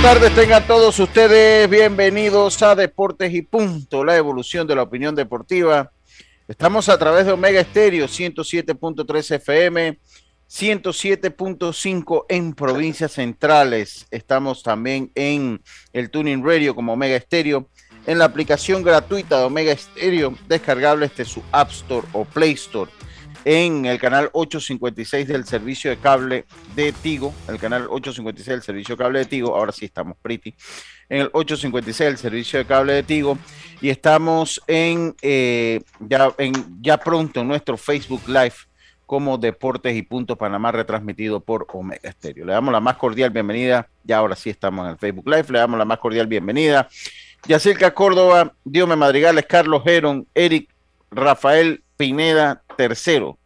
buenas tardes, tengan todos ustedes bienvenidos a Deportes y Punto, la evolución de la opinión deportiva. Estamos a través de Omega Estéreo 107.3 FM, 107.5 en provincias centrales. Estamos también en el Tuning Radio como Omega Estéreo, en la aplicación gratuita de Omega Estéreo, descargable desde su App Store o Play Store en el canal 856 del servicio de cable de Tigo, el canal 856 del servicio de cable de Tigo, ahora sí estamos pretty, en el 856 del servicio de cable de Tigo y estamos en, eh, ya, en ya pronto en nuestro Facebook Live como Deportes y Punto Panamá retransmitido por Omega Stereo. Le damos la más cordial bienvenida, ya ahora sí estamos en el Facebook Live, le damos la más cordial bienvenida. Yacirca Córdoba, Diome Madrigales, Carlos Geron, Eric Rafael Pineda tercero.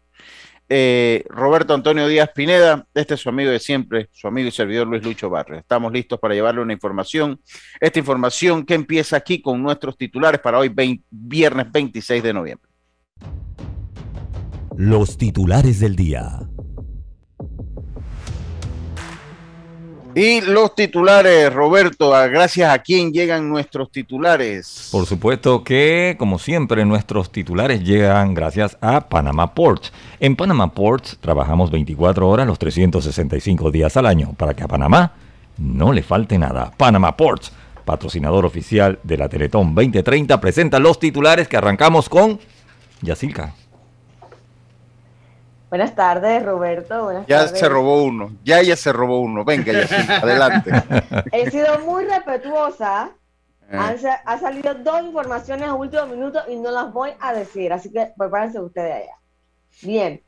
Eh, Roberto Antonio Díaz Pineda, este es su amigo de siempre, su amigo y servidor Luis Lucho Barrio. Estamos listos para llevarle una información. Esta información que empieza aquí con nuestros titulares para hoy, viernes 26 de noviembre. Los titulares del día. Y los titulares, Roberto, gracias a quién llegan nuestros titulares. Por supuesto que, como siempre, nuestros titulares llegan gracias a Panama Ports. En Panama Ports trabajamos 24 horas los 365 días al año para que a Panamá no le falte nada. Panama Ports, patrocinador oficial de la Teletón 2030, presenta los titulares que arrancamos con Yacilca. Buenas tardes, Roberto. Buenas ya se robó uno. Ya ella se robó uno. Venga, ya adelante. He sido muy respetuosa. Eh. Ha salido dos informaciones a último minuto y no las voy a decir. Así que prepárense ustedes allá. Bien.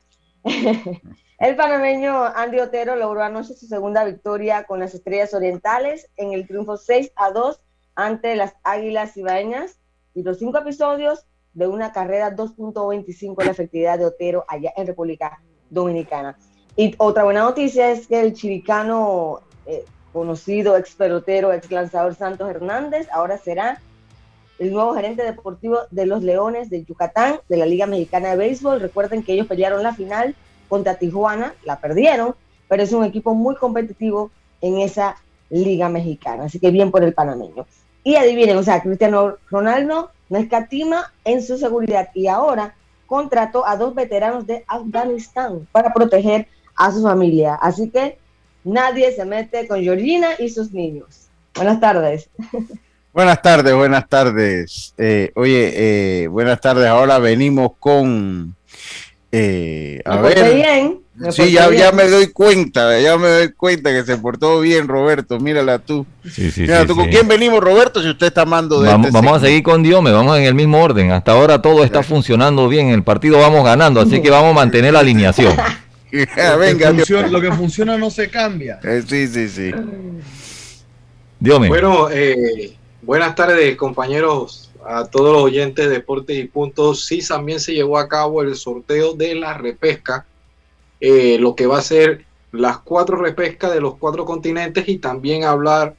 El panameño Andy Otero logró anoche su segunda victoria con las Estrellas Orientales en el triunfo 6 a 2 ante las Águilas Ibaeñas y los cinco episodios de una carrera 2.25 la efectividad de Otero allá en República Dominicana. Y otra buena noticia es que el chiricano eh, conocido ex pelotero, ex lanzador Santos Hernández, ahora será el nuevo gerente deportivo de los Leones de Yucatán, de la Liga Mexicana de Béisbol. Recuerden que ellos pelearon la final contra Tijuana, la perdieron, pero es un equipo muy competitivo en esa Liga Mexicana. Así que bien por el panameño. Y adivinen, o sea, Cristiano Ronaldo no escatima en su seguridad y ahora contrató a dos veteranos de Afganistán para proteger a su familia. Así que nadie se mete con Georgina y sus niños. Buenas tardes. Buenas tardes, buenas tardes. Eh, oye, eh, buenas tardes. Ahora venimos con... Eh, a ver. Bien. Sí, ya, ya me doy cuenta, ya me doy cuenta que se portó bien Roberto, mírala tú. Sí, sí, Mira, tú, ¿con quién venimos Roberto si usted está amando de Vamos, este vamos a seguir con Dios, me vamos en el mismo orden. Hasta ahora todo está funcionando bien, el partido vamos ganando, así que vamos a mantener la alineación. Venga, lo, que funciona, no se cambia. Eh, sí, sí, sí. Dios Bueno, eh, buenas tardes compañeros a todos los oyentes de Deportes y Puntos. Sí, también se llevó a cabo el sorteo de la repesca eh, lo que va a ser las cuatro repescas de los cuatro continentes y también hablar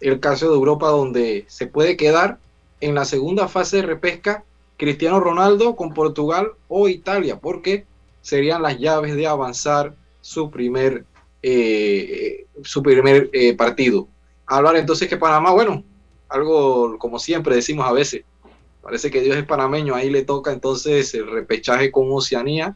el caso de Europa donde se puede quedar en la segunda fase de repesca Cristiano Ronaldo con Portugal o Italia, porque serían las llaves de avanzar su primer, eh, su primer eh, partido. Hablar entonces que Panamá, bueno, algo como siempre decimos a veces, parece que Dios es panameño, ahí le toca entonces el repechaje con Oceanía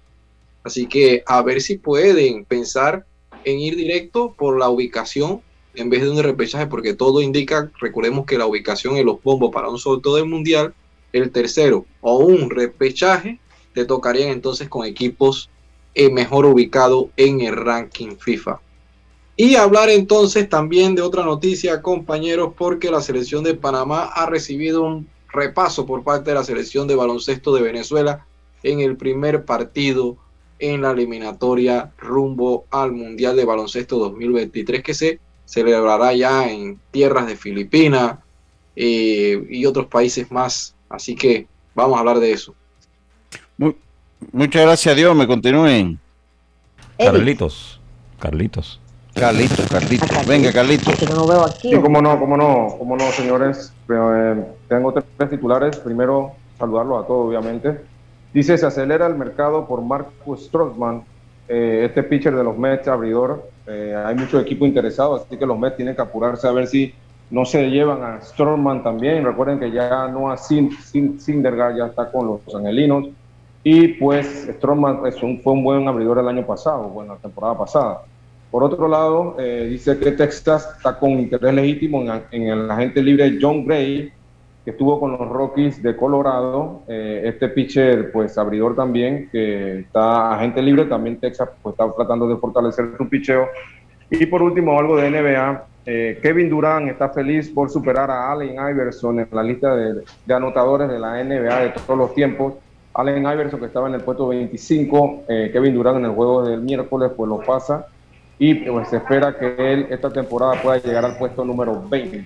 Así que a ver si pueden pensar en ir directo por la ubicación en vez de un repechaje, porque todo indica, recordemos que la ubicación en los bombos para un sorteo del mundial, el tercero o un repechaje, te tocarían entonces con equipos eh, mejor ubicados en el ranking FIFA. Y hablar entonces también de otra noticia, compañeros, porque la selección de Panamá ha recibido un repaso por parte de la selección de baloncesto de Venezuela en el primer partido en la eliminatoria rumbo al Mundial de Baloncesto 2023 que se celebrará ya en tierras de Filipinas eh, y otros países más. Así que vamos a hablar de eso. muchas gracias a Dios, me continúen. Carlitos, Carlitos. Carlitos, Carlitos. Venga, Carlitos. No veo aquí. Sí, cómo no, cómo no, cómo no, señores. Eh, tengo tres titulares. Primero, saludarlos a todos, obviamente. Dice, se acelera el mercado por Marcus Strossman, eh, este pitcher de los Mets, abridor. Eh, hay muchos equipos interesados, así que los Mets tienen que apurarse a ver si no se llevan a Storman también. Recuerden que ya no a Sin, ya está con los angelinos. Y pues Storman es un, fue un buen abridor el año pasado, bueno, la temporada pasada. Por otro lado, eh, dice que Texas está con interés legítimo en, el agente libre John Gray, que estuvo con los Rockies de Colorado. Eh, este pitcher, pues abridor también, que está agente libre, también Texas pues, está tratando de fortalecer su picheo. Y por último, algo de NBA. Eh, Kevin Durant está feliz por superar a Allen Iverson en la lista de, de, anotadores de la NBA de todos los tiempos. Allen Iverson, que estaba en el puesto 25, Kevin Durant en el juego del miércoles, pues lo pasa y pues se espera que él esta temporada pueda llegar al puesto número 20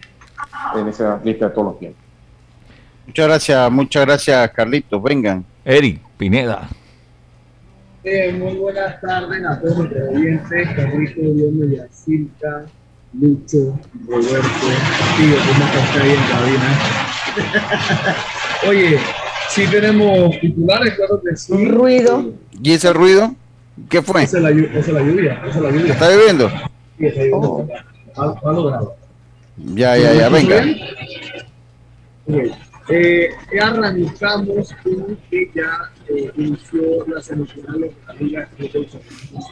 en esa lista de todos los tiempos. Muchas gracias, muchas gracias Carlitos, vengan. Eric Pineda. Eh, muy buenas tardes a todos los oyentes, Carlitos, Dios Yacirca, Lucho, Roberto, tío, ¿cómo está ahí en cabina? Oye, sí tenemos titulares, claro que sí. Un ruido. ¿Y ese ruido? ¿Qué fue? Esa es la, lluvia. Esa es la lluvia. ¿Está lloviendo? Sí, está lloviendo. Oh. Ha, logrado. Ya, ya, ya, venga. Eh, ya arrancamos con que ya eh, inició la semifinal de la Liga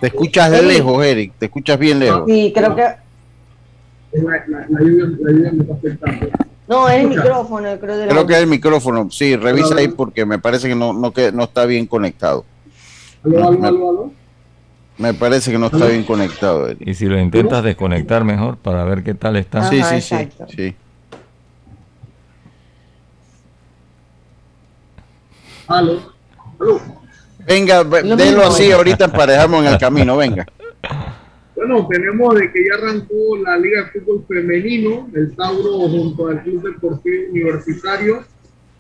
Te escuchas de lejos, Eric. Te escuchas bien lejos. Sí, creo que. La, la, la, lluvia, la lluvia me está afectando. No, es el micrófono, creo. De creo que es el micrófono. Sí, revisa ahí porque me parece que no, no, que no está bien conectado. Me parece que no está bien conectado. Y si lo intentas desconectar mejor para ver qué tal está. sí, sí, sí, sí. Aló. Venga, délo así ahorita emparejamos en el camino, venga. Bueno, tenemos de que ya arrancó la Liga de Fútbol Femenino, el Tauro junto al Club Deportivo Universitario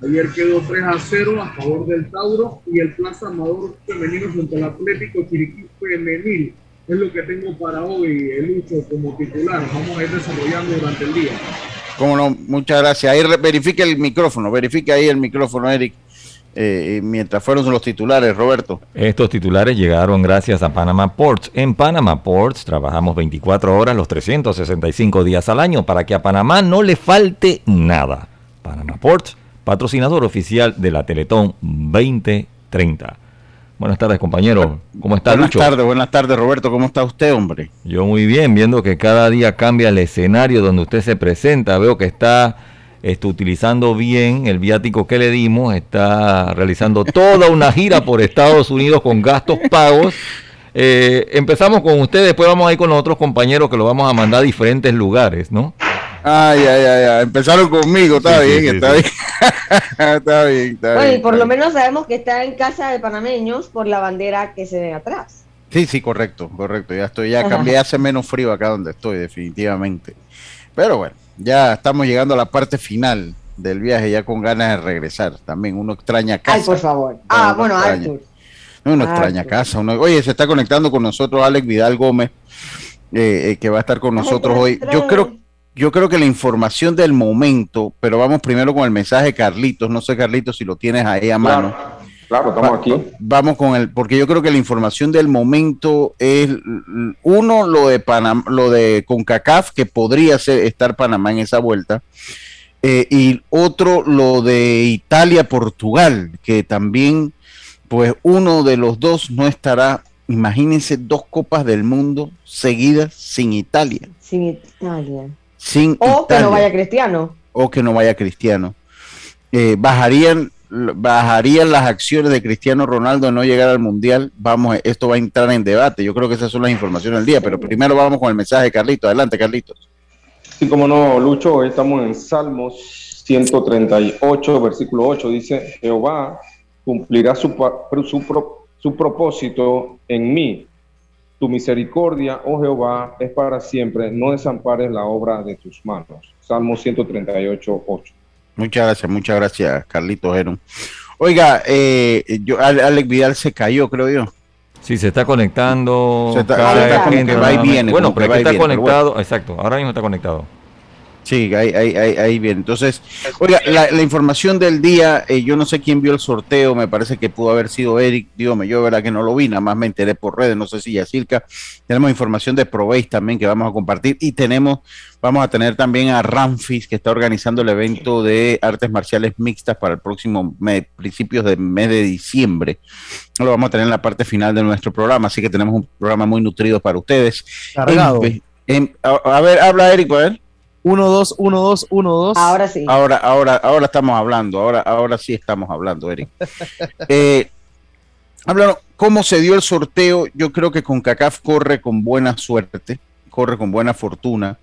Ayer quedó 3 a 0 a favor del Tauro y el Plaza Amador Femenino frente al Atlético Chiriquí Femenil. Es lo que tengo para hoy, el Lucho, como titular. Vamos a ir desarrollando durante el día. Cómo no, muchas gracias. Ahí verifique el micrófono, verifique ahí el micrófono, Eric. Eh, mientras fueron los titulares, Roberto. Estos titulares llegaron gracias a Panama Ports. En Panama Ports trabajamos 24 horas los 365 días al año para que a Panamá no le falte nada. Panama Ports patrocinador oficial de la Teletón 2030. Buenas tardes, compañero. ¿Cómo está, Buenas tardes, buenas tardes, Roberto. ¿Cómo está usted, hombre? Yo muy bien, viendo que cada día cambia el escenario donde usted se presenta. Veo que está, está utilizando bien el viático que le dimos, está realizando toda una gira por Estados Unidos con gastos pagos. Eh, empezamos con usted, después vamos a ir con los otros compañeros que lo vamos a mandar a diferentes lugares, ¿no? Ay, ay, ay, ay. empezaron conmigo, está bien, está, bien. está bien. Está bueno, y por lo menos sabemos que está en casa de panameños por la bandera que se ve atrás. Sí, sí, correcto, correcto. Ya estoy, ya cambié, hace menos frío acá donde estoy, definitivamente. Pero bueno, ya estamos llegando a la parte final del viaje, ya con ganas de regresar. También uno extraña casa. Ay, por favor. ah, bueno, Arthur. Uno extraña casa. Uno, oye, se está conectando con nosotros Alex Vidal Gómez, eh, eh, que va a estar con nosotros hoy. Yo creo yo creo que la información del momento, pero vamos primero con el mensaje de Carlitos. No sé, Carlitos, si lo tienes ahí a mano. Claro, estamos aquí. Vamos con el, porque yo creo que la información del momento es uno lo de Panamá, lo de CONCACAF, que podría ser estar Panamá en esa vuelta, eh, y otro lo de Italia-Portugal, que también, pues uno de los dos no estará. Imagínense dos copas del mundo seguidas sin Italia. Sin Italia o que no vaya cristiano. O que no vaya cristiano. Eh, bajarían, bajarían las acciones de Cristiano Ronaldo no llegar al Mundial. Vamos, esto va a entrar en debate. Yo creo que esas son las informaciones del día, pero primero vamos con el mensaje de Carlitos. Adelante, Carlitos. Sí, como no, Lucho, hoy estamos en Salmos 138, versículo 8. Dice, Jehová cumplirá su, su, su propósito en mí tu misericordia, oh Jehová, es para siempre. No desampares la obra de tus manos. Salmo 138, 8. Muchas gracias, muchas gracias, Carlito Geron. Oiga, eh, yo, Alex Vidal se cayó, creo yo. Sí, se está conectando. Se está, conectando, va y viene. Bueno, pero está conectado, exacto, ahora mismo está conectado. Sí, ahí, ahí, ahí, bien. Entonces, oiga, la, información del día, eh, yo no sé quién vio el sorteo, me parece que pudo haber sido Eric, dígame, yo verdad que no lo vi, nada más me enteré por redes, no sé si ya Yacirca. Tenemos información de Probéis también que vamos a compartir y tenemos, vamos a tener también a Ramfis que está organizando el evento de artes marciales mixtas para el próximo mes, principios del mes de diciembre. Lo vamos a tener en la parte final de nuestro programa, así que tenemos un programa muy nutrido para ustedes. Cargado. a, ver, habla Eric, a ver. 1, 2, 1, 2, 1, 2. Ahora sí. Ahora, ahora, ahora estamos hablando, ahora, ahora sí estamos hablando, Eric. eh, ¿cómo se dio el sorteo? Yo creo que con CACAF corre con buena suerte, corre con buena fortuna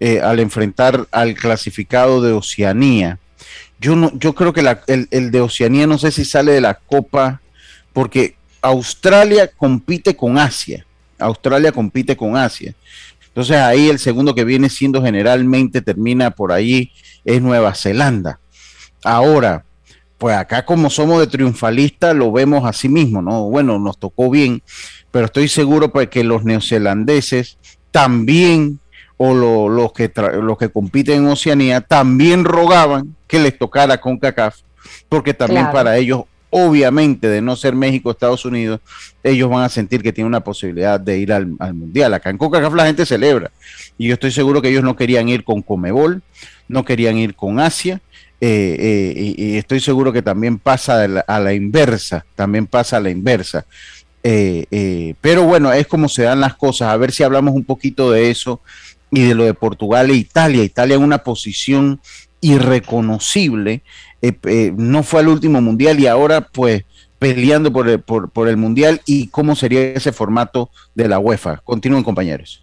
eh, al enfrentar al clasificado de Oceanía. Yo, no, yo creo que el, el de Oceanía no sé si sale de la Copa, porque Australia compite con Asia. Australia compite con Asia. Entonces ahí el segundo que viene siendo generalmente termina por ahí es Nueva Zelanda. Ahora, pues acá como somos de triunfalistas lo vemos así mismo, ¿no? Bueno, nos tocó bien, pero estoy seguro pues, que los neozelandeses también, o los, que los que compiten en Oceanía, también rogaban que les tocara con CACAF, porque también para ellos obviamente de no ser México, Estados Unidos, ellos van a sentir que tienen una posibilidad de ir al, Mundial. Acá en Coca-Cola la gente celebra. Y yo estoy seguro que ellos no querían ir con Comebol, no querían ir con Asia. Eh, eh, y, estoy seguro que también pasa a la, inversa, también pasa a la inversa. Eh, pero bueno, es como se dan las cosas. A ver si hablamos un poquito de eso y de lo de Portugal e Italia. Italia en una posición irreconocible eh, eh, no fue al último mundial y ahora pues peleando por el, por, el mundial y cómo sería ese formato de la UEFA. Continúen compañeros.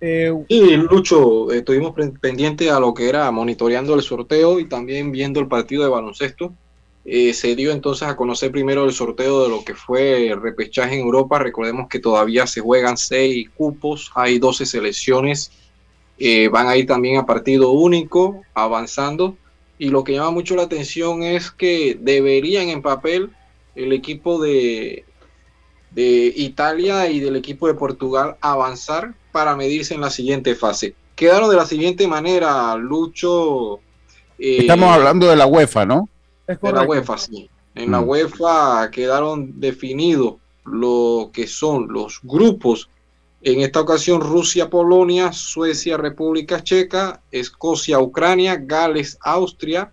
Eh, y Lucho, estuvimos pendientes a lo que era monitoreando el sorteo y también viendo el partido de baloncesto. se dio entonces a conocer primero el sorteo de lo que fue el repechaje en Europa. Recordemos que todavía se juegan seis cupos, hay 12 selecciones, van a ir también a partido único, avanzando y lo que llama mucho la atención es que deberían en papel el equipo de, de Italia y del equipo de Portugal avanzar para medirse en la siguiente fase. Quedaron de la siguiente manera, Lucho. Eh, Estamos hablando de la UEFA, ¿no? de la UEFA, sí. En la mm. UEFA quedaron definidos lo que son los grupos en esta ocasión, Rusia, Polonia, Suecia, República Checa, Escocia, Ucrania, Gales, Austria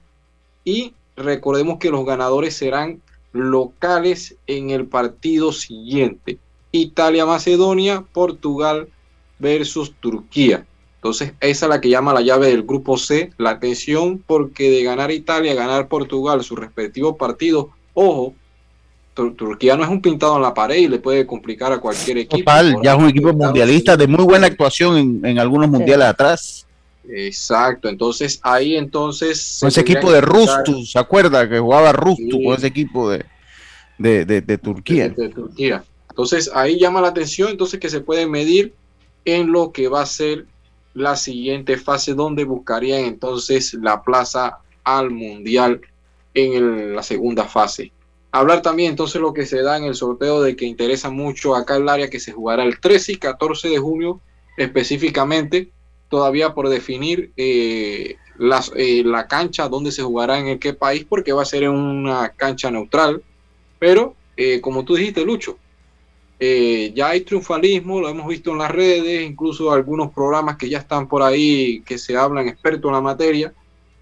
y recordemos que los ganadores serán locales en el partido siguiente. Italia, Macedonia, Portugal versus Turquía. Entonces, esa es la que llama la llave del grupo C, la atención, porque de ganar Italia, ganar Portugal, sus respectivos partidos, ojo, Turquía no es un pintado en la pared y le puede complicar a cualquier equipo. Total, ya es un equipo mundialista de muy buena actuación en, algunos mundiales atrás. Exacto, entonces ahí entonces... ese equipo de Rustu, ¿se acuerda? Que jugaba Rustu con ese equipo de, de, Turquía. De, Turquía. Entonces ahí llama la atención, entonces que se puede medir en lo que va a ser la siguiente fase donde buscarían entonces la plaza al mundial en la segunda fase. Hablar también entonces lo que se da en el sorteo de que interesa mucho acá el área que se jugará el 13 y 14 de junio específicamente, todavía por definir eh, eh, la cancha donde se jugará en qué país, porque va a ser en una cancha neutral. Pero, eh, como tú dijiste, Lucho, ya hay triunfalismo, lo hemos visto en las redes, incluso algunos programas que ya están por ahí, que se hablan expertos en la materia,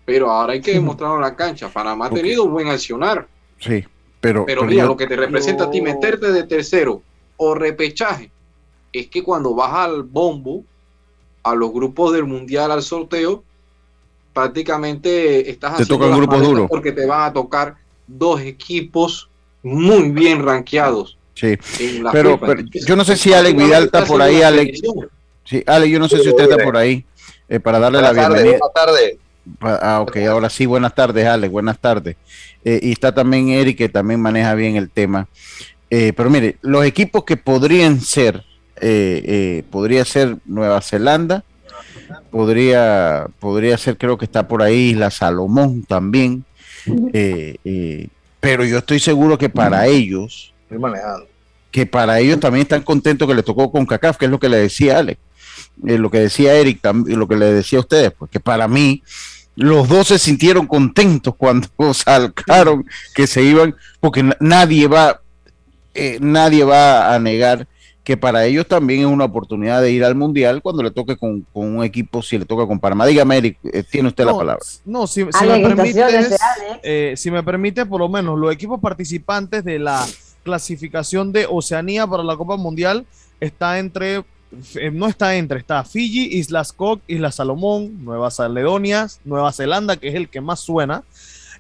pero ahora hay que demostrarlo en la cancha. Panamá ha tenido un buen accionar. Sí, pero, mira, lo que te representa a ti meterte de tercero o repechaje es que cuando vas al bombo, a los grupos del mundial, al sorteo, prácticamente estás te haciendo toca grupo duro porque te van a tocar dos equipos muy bien rankeados. Sí, pero, yo no sé si Alex Vidal está por ahí, Alex. Sí, Alex, yo no sé si usted está por ahí eh, para darle la bienvenida. Buenas tardes. Ah, ok, ahora sí, buenas tardes, Alex, buenas tardes. Eh, y está también Eric, que también maneja bien el tema. Eh, pero mire, los equipos que podrían ser, eh, podría ser Nueva Zelanda, podría, podría ser, creo que está por ahí la Salomón también, pero yo estoy seguro que para ellos, que para ellos también están contentos que les tocó con CACAF, que es lo que le decía Alex eh, lo que decía Eric y lo que le decía a ustedes, porque para mí los dos se sintieron contentos cuando salcaron que se iban, porque nadie va, eh, nadie va a negar que para ellos también es una oportunidad de ir al mundial cuando le toque con, un equipo, si le toca con Panamá. Dígame, Eric, eh, tiene usted la palabra. No, si, me permite, si me permite, por lo menos los equipos participantes de la clasificación de Oceanía para la Copa Mundial está entre eh, no está entre, está Fiji, Islas Cook, Islas Salomón, Nueva Caledonia, Nueva Zelanda, que es el que más suena,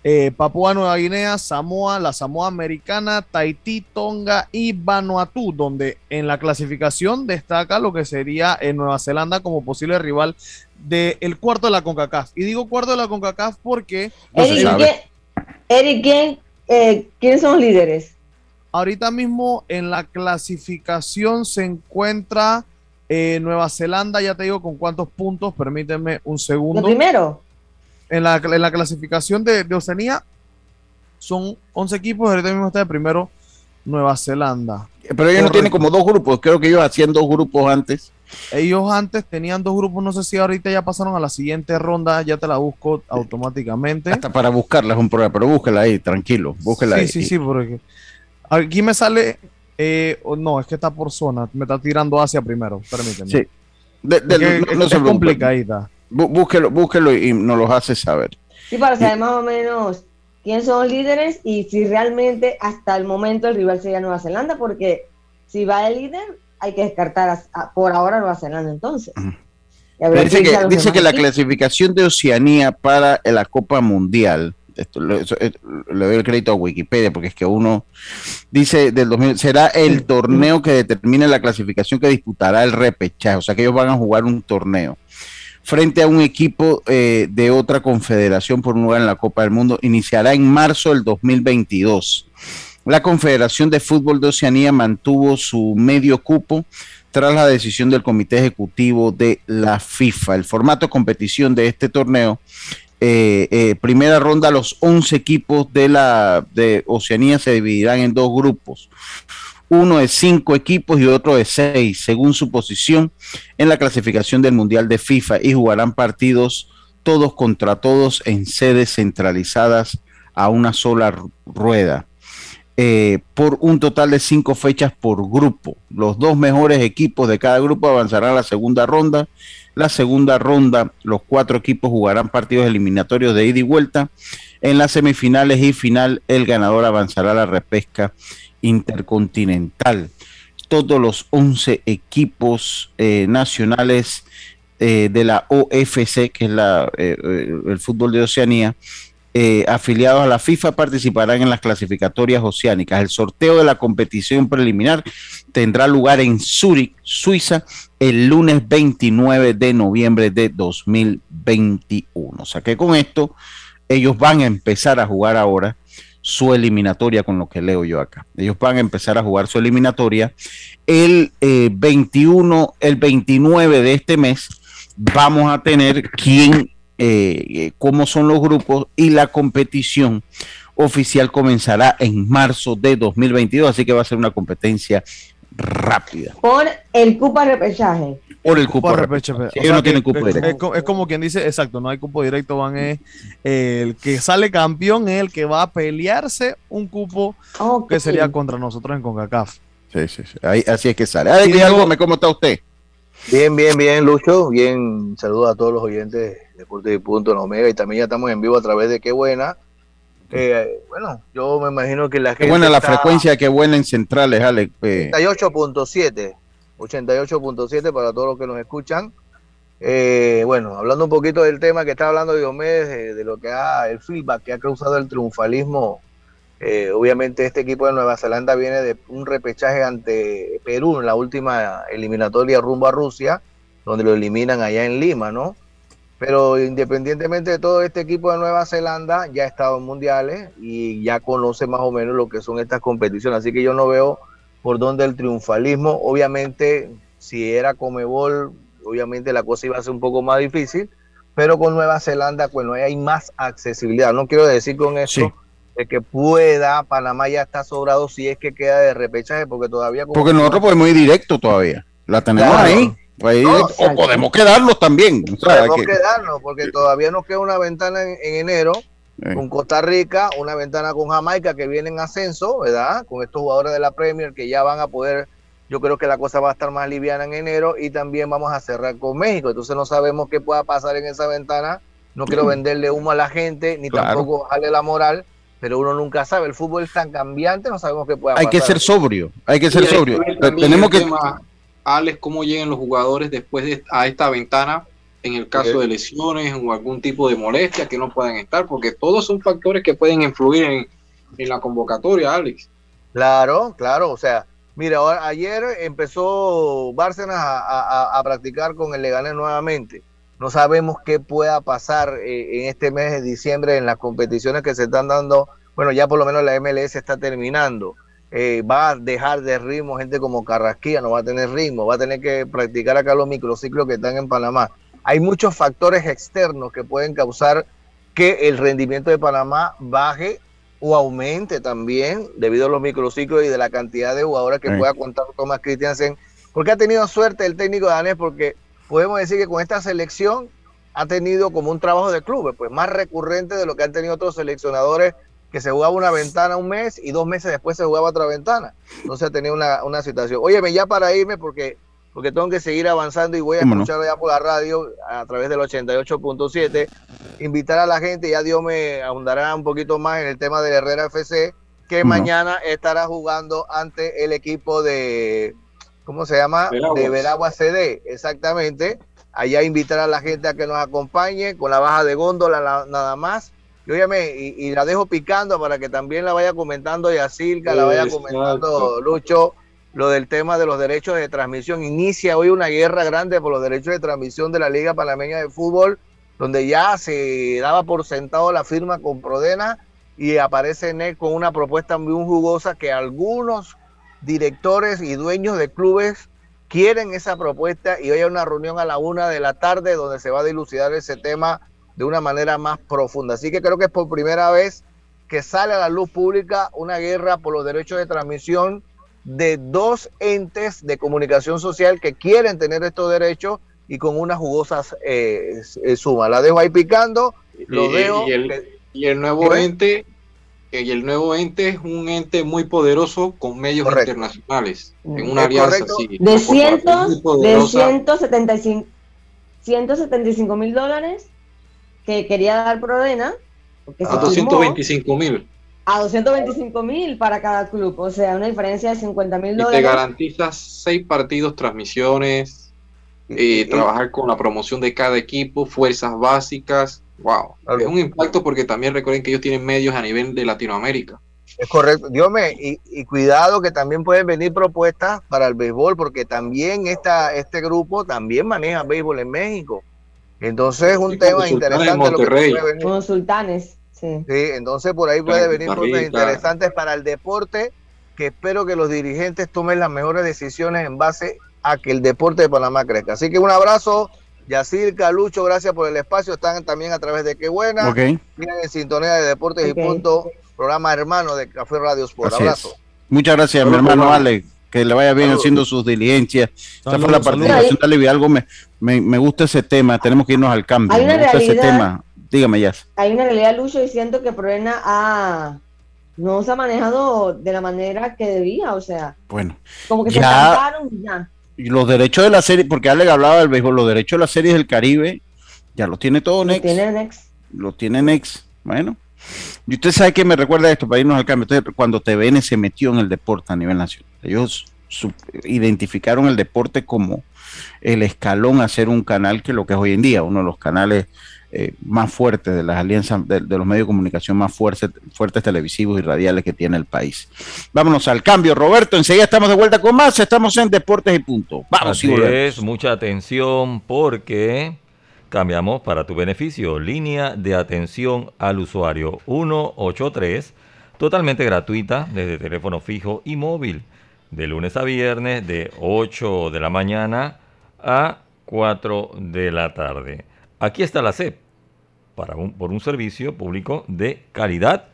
eh, Papua Nueva Guinea, Samoa, la Samoa Americana, Tahití, Tonga y Vanuatu, donde en la clasificación destaca lo que sería en Nueva Zelanda como posible rival del cuarto de la CONCACAF. Y digo cuarto de la CONCACAF porque... Eric, eh, ¿quiénes son los líderes? Ahorita mismo en la clasificación se encuentra eh, Nueva Zelanda, ya te digo con cuántos puntos, permíteme un segundo. primero? En la, en la clasificación de, Oceanía son 11 equipos, ahorita mismo está de primero Nueva Zelanda. Pero ellos no tienen como dos grupos, creo que ellos hacían dos grupos antes. Ellos antes tenían dos grupos, no sé si ahorita ya pasaron a la siguiente ronda, ya te la busco automáticamente. Hasta para buscarla es un problema, pero búsquela ahí, tranquilo, búsquela ahí. Sí, sí, sí, porque aquí me sale eh, no, es que está por zona. Me está tirando hacia primero. Permíteme. Sí. no, es, complicadita. Búsquelo, búsquelo y nos los hace saber. Sí, para saber más o menos quiénes son los líderes y si realmente hasta el momento el rival sería Nueva Zelanda, porque si va el líder, hay que descartar por ahora Nueva Zelanda entonces. Dice que, dice que la clasificación de Oceanía para la Copa Mundial esto, le, doy el crédito a Wikipedia, porque es que uno dice del 2000, será el torneo que determine la clasificación que disputará el repechaje, o sea que ellos van a jugar un torneo frente a un equipo eh, de otra confederación por un lugar en la Copa del Mundo. Iniciará en marzo del 2022. La Confederación de Fútbol de Oceanía mantuvo su medio cupo tras la decisión del Comité Ejecutivo de la FIFA. El formato de competición de este torneo eh, eh, primera ronda, los 11 equipos de la de Oceanía se dividirán en dos grupos. Uno de cinco equipos y otro de seis, según su posición en la clasificación del Mundial de FIFA, y jugarán partidos todos contra todos en sedes centralizadas a una sola rueda. Eh, por un total de cinco fechas por grupo. Los dos mejores equipos de cada grupo avanzarán a la segunda ronda la segunda ronda, los cuatro equipos jugarán partidos eliminatorios de ida y vuelta. En las semifinales y final, el ganador avanzará a la repesca intercontinental. Todos los 11 equipos eh, nacionales eh, de la OFC, que es la, eh, el fútbol de Oceanía, afiliados a la FIFA participarán en las clasificatorias oceánicas. El sorteo de la competición preliminar tendrá lugar en Zúrich, Suiza, el lunes 29 de noviembre de 2021. O sea que con esto ellos van a empezar a jugar ahora su eliminatoria con lo que leo yo acá. Ellos van a empezar a jugar su eliminatoria el 21, eh, el 29 de este mes. Vamos a tener quién, eh, eh, cómo son los grupos y la competición oficial comenzará en marzo de 2022, así que va a ser una competencia rápida. Por el cupo repechaje. Por el cupo repechaje. ellos no tienen cupo directo. Es, como quien dice, exacto, no hay cupo directo, van es el que sale campeón es el que va a pelearse un cupo que sería contra nosotros en CONCACAF. Sí, sí, sí. así es que sale. ¿cómo está usted? Bien, bien, bien, Lucho. Bien, saludos a todos los oyentes de Deportes y Punto en Omega. Y también ya estamos en vivo a través de Qué Buena eh, bueno, yo me imagino que la gente. Qué buena la frecuencia, qué buena en centrales, Alex. 88.7. Eh. 88.7 para todos los que nos escuchan. Eh, bueno, hablando un poquito del tema que está hablando Diomedes, de, lo que ha, el feedback que ha causado el triunfalismo. Obviamente, este equipo de Nueva Zelanda viene de un repechaje ante Perú en la última eliminatoria rumbo a Rusia, donde lo eliminan allá en Lima, ¿no? Pero independientemente de todo, este equipo de Nueva Zelanda ya ha estado en mundiales y ya conoce más o menos lo que son estas competiciones. Así que yo no veo por dónde el triunfalismo. Obviamente, si era Comebol, obviamente la cosa iba a ser un poco más difícil. Pero con Nueva Zelanda, bueno, hay más accesibilidad. No quiero decir con eso de que pueda, Panamá ya está sobrado si es que queda de repechaje, porque todavía... Porque nosotros podemos ir directo todavía. La tenemos ahí o podemos quedarnos también. podemos quedarnos porque todavía nos queda una ventana en, enero con Costa Rica, una ventana con Jamaica que viene en ascenso, ¿verdad? Con estos jugadores de la Premier que ya van a poder, yo creo que la cosa va a estar más liviana en enero y también vamos a cerrar con México. Entonces no sabemos qué pueda pasar en esa ventana. No quiero venderle humo a la gente, ni tampoco bajarle la moral, pero uno nunca sabe. El fútbol es tan cambiante, no sabemos qué pueda hay pasar. Hay que ser sobrio, hay que ser sobrio. Tenemos que... Alex, cómo llegan los jugadores después de a esta ventana en el caso de lesiones o algún tipo de molestia que no puedan estar, porque todos son factores que pueden influir en, la convocatoria, Alex. Claro, claro, o sea, mira, ayer empezó Bárcenas a, practicar con el Leganés nuevamente. No sabemos qué pueda pasar eh, en este mes de diciembre en las competiciones que se están dando. Bueno, ya por lo menos la MLS está terminando. Eh, va a dejar de ritmo gente como Carrasquilla, no va a tener ritmo, va a tener que practicar acá los microciclos que están en Panamá. Hay muchos factores externos que pueden causar que el rendimiento de Panamá baje o aumente también debido a los microciclos y de la cantidad de jugadores que pueda contar Thomas Christiansen, porque ha tenido suerte el técnico danés, porque podemos decir que con esta selección ha tenido como un trabajo de clubes, pues más recurrente de lo que han tenido otros seleccionadores que se jugaba una ventana un mes y dos meses después se jugaba otra ventana. Entonces ha tenido una, una situación. Óyeme, ya para irme, porque, porque tengo que seguir avanzando y voy a escuchar ya por la radio a través del 88.7, invitar a la gente, ya Dios me ahondará un poquito más en el tema del Herrera FC, que mañana estará jugando ante el equipo de, ¿cómo se llama? De Veragua CD, exactamente. Allá invitar a la gente a que nos acompañe con la baja de góndola nada más y, y, la dejo picando para que también la vaya comentando Yacirca, la vaya comentando Lucho, lo del tema de los derechos de transmisión. Inicia hoy una guerra grande por los derechos de transmisión de la Liga Panameña de Fútbol, donde ya se daba por sentado la firma con Prodena y aparece NEC con una propuesta muy jugosa que algunos directores y dueños de clubes quieren esa propuesta y hoy hay una reunión a la una de la tarde donde se va a dilucidar ese tema de una manera más profunda. Así que creo que es por primera vez que sale a la luz pública una guerra por los derechos de transmisión de dos entes de comunicación social que quieren tener estos derechos y con unas jugosas eh, eh sumas. La dejo ahí picando, lo veo. Y el, nuevo ente y el nuevo ente es un ente muy poderoso con medios internacionales, en una alianza así. De, cientos, de 175 175 mil dólares que quería dar Prodena. A 225 mil. A 225 mil para cada club, o sea, una diferencia de 50 mil dólares. Y te garantizas seis partidos, transmisiones, y, trabajar con la promoción de cada equipo, fuerzas básicas. Wow, es un impacto porque también recuerden que ellos tienen medios a nivel de Latinoamérica. Es correcto. Dios me, y, y, cuidado que también pueden venir propuestas para el béisbol, porque también esta, este grupo también maneja béisbol en México. Entonces es un tema interesante lo que puede venir. Con sultanes, sí. Sí, entonces por ahí puede venir cosas interesantes para el deporte, que espero que los dirigentes tomen las mejores decisiones en base a que el deporte de Panamá crezca. Así que un abrazo, Yacir, Calucho, gracias por el espacio. Están también a través de Qué Buena. Okay. en sintonía de Deportes y Punto, programa hermano de Café Radio Sport. Abrazo. Muchas gracias, mi hermano Ale que le vaya bien haciendo sus diligencias. Esta fue la participación de Algo me, me, gusta ese tema. Tenemos que irnos al cambio. Hay una me gusta realidad, ese tema. Dígame, ya. Hay una realidad, Lucho, diciendo que Provena ha, no se ha manejado de la manera que debía. O sea, bueno, como que ya, se ya. Y los derechos de la serie, porque Ale hablaba del béisbol, los derechos de las series del Caribe, ya los tiene todo Next. Lo tiene Next. Lo tiene Next. Bueno. Y usted sabe que me recuerda esto para irnos al cambio. cuando TVN se metió en el deporte a nivel nacional, ellos identificaron el deporte como el escalón a ser un canal que lo que es hoy en día, uno de los canales eh, más fuertes de las alianzas, de, los medios de comunicación más fuertes, fuertes televisivos y radiales que tiene el país. Vámonos al cambio, Roberto. Enseguida estamos de vuelta con más. Estamos en Deportes y Punto. Vamos, Así es, mucha atención porque cambiamos para tu beneficio. Línea de atención al usuario 183, totalmente gratuita desde teléfono fijo y móvil de lunes a viernes de 8 de la mañana a 4 de la tarde. Aquí está la CEP, para un, por un servicio público de calidad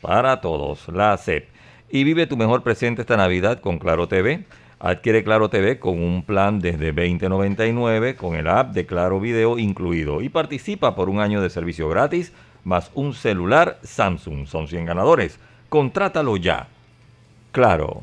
para todos, la CEP. Y vive tu mejor presente esta Navidad con Claro TV. Adquiere Claro TV con un plan desde 2099 con el app de Claro Video incluido y participa por un año de servicio gratis más un celular Samsung. Son 100 ganadores. Contrátalo ya. Claro.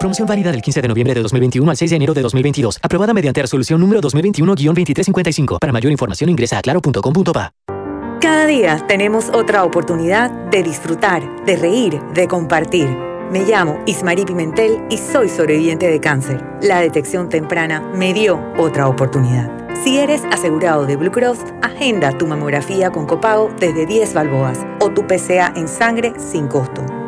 Promoción válida del 15 de noviembre de 2021 al 6 de enero de 2022. Aprobada mediante resolución número 2021-2355. Para mayor información ingresa a claro.com.pa. Cada día tenemos otra oportunidad de disfrutar, de reír, de compartir. Me llamo Ismarí Pimentel y soy sobreviviente de cáncer. La detección temprana me dio otra oportunidad. Si eres asegurado de Blue Cross, agenda tu mamografía con copago desde 10 balboas o tu PCA en sangre sin costo.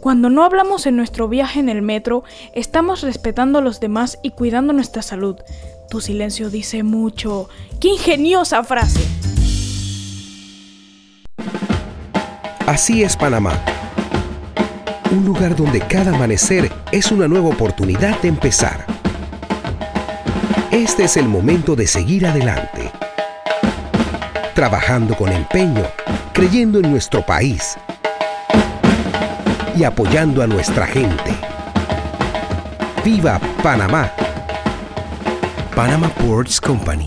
Cuando no hablamos en nuestro viaje en el metro, estamos respetando a los demás y cuidando nuestra salud. Tu silencio dice mucho. ¡Qué ingeniosa frase! Así es Panamá. Un lugar donde cada amanecer es una nueva oportunidad de empezar. Este es el momento de seguir adelante. Trabajando con empeño, creyendo en nuestro país y apoyando a nuestra gente. ¡Viva Panamá! Panama Ports Company.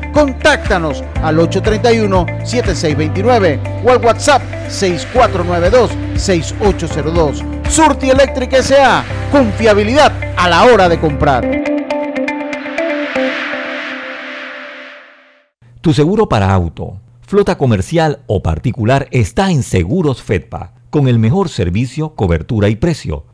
Contáctanos al 831-7629 o al WhatsApp 6492-6802. Surti Electric S.A. Confiabilidad a la hora de comprar. Tu seguro para auto, flota comercial o particular está en Seguros Fedpa, con el mejor servicio, cobertura y precio.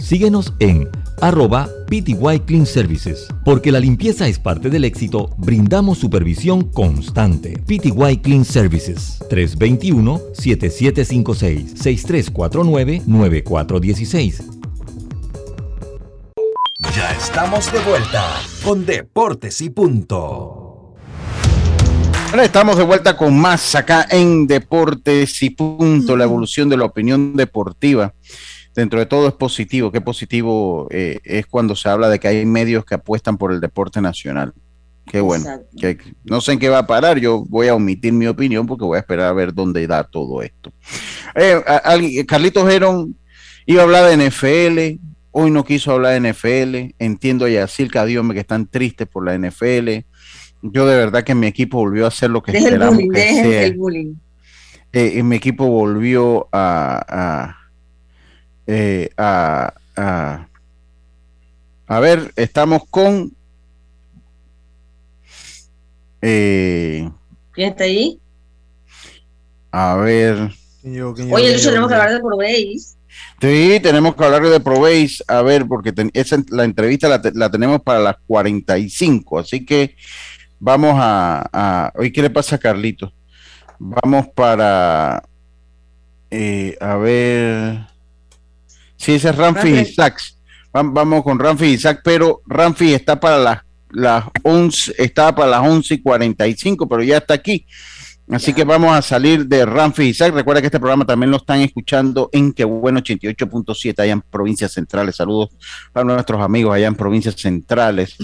Síguenos en arroba PTY Clean Services. Porque la limpieza es parte del éxito, brindamos supervisión constante. PTY Clean Services 321-7756-6349-9416. Ya estamos de vuelta con Deportes y Punto. Ahora estamos de vuelta con más acá en Deportes y Punto, la evolución de la opinión deportiva dentro de todo es positivo. Qué positivo eh, es cuando se habla de que hay medios que apuestan por el deporte nacional. Qué bueno. no sé en qué va a parar. Yo voy a omitir mi opinión porque voy a esperar a ver dónde da todo esto. Eh, Carlitos Gerón iba a hablar de NFL. Hoy no quiso hablar de NFL. Entiendo a Yacirca, Dios que están tristes por la NFL. Yo de verdad que mi equipo volvió a hacer lo que esperamos que sea. El bullying. Eh, mi equipo volvió a eh, a, a, ver, estamos con. Eh, ¿Quién está ahí? A ver. Oye, Lucho, tenemos que hablar de Probéis. Sí, tenemos que hablar de Probéis. A ver, porque esa, la entrevista la, la, tenemos para las 45. Así que vamos a. a hoy, ¿qué le pasa a Carlito? Vamos para. Eh, a ver. Sí, ese es Ramfi Isaac. Vamos con Ramfi Isaac, pero Ramfi está para las, las 11, estaba para las 11 y 45, pero ya está aquí. Así que vamos a salir de Ramfi Isaac. Recuerda que este programa también lo están escuchando en Que Bueno 88.7 allá en provincias centrales. Saludos para nuestros amigos allá en provincias centrales.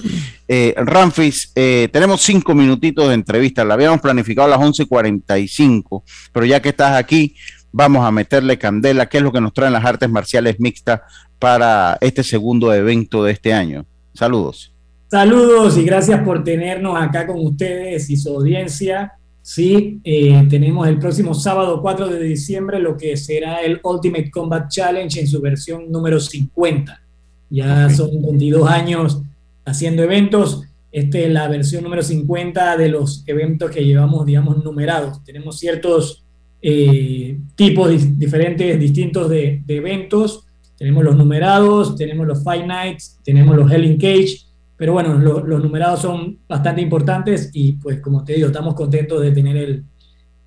Eh, Ramfis, eh, tenemos cinco minutitos de entrevista. La habíamos planificado a las 11.45, pero ya que estás aquí, vamos a meterle candela, qué es lo que nos traen las artes marciales mixtas para este segundo evento de este año. Saludos. Saludos y gracias por tenernos acá con ustedes y su audiencia. Sí, eh, tenemos el próximo sábado 4 de diciembre lo que será el Ultimate Combat Challenge en su versión número 50. Ya son 22 años haciendo eventos. Esta es la versión número 50 de los eventos que llevamos, digamos, numerados. Tenemos ciertos eh, tipos diferentes, distintos de, eventos. Tenemos los numerados, tenemos los Fight Nights, tenemos los Hell in Cage, pero bueno, los numerados son bastante importantes y pues como te digo, estamos contentos de tener el,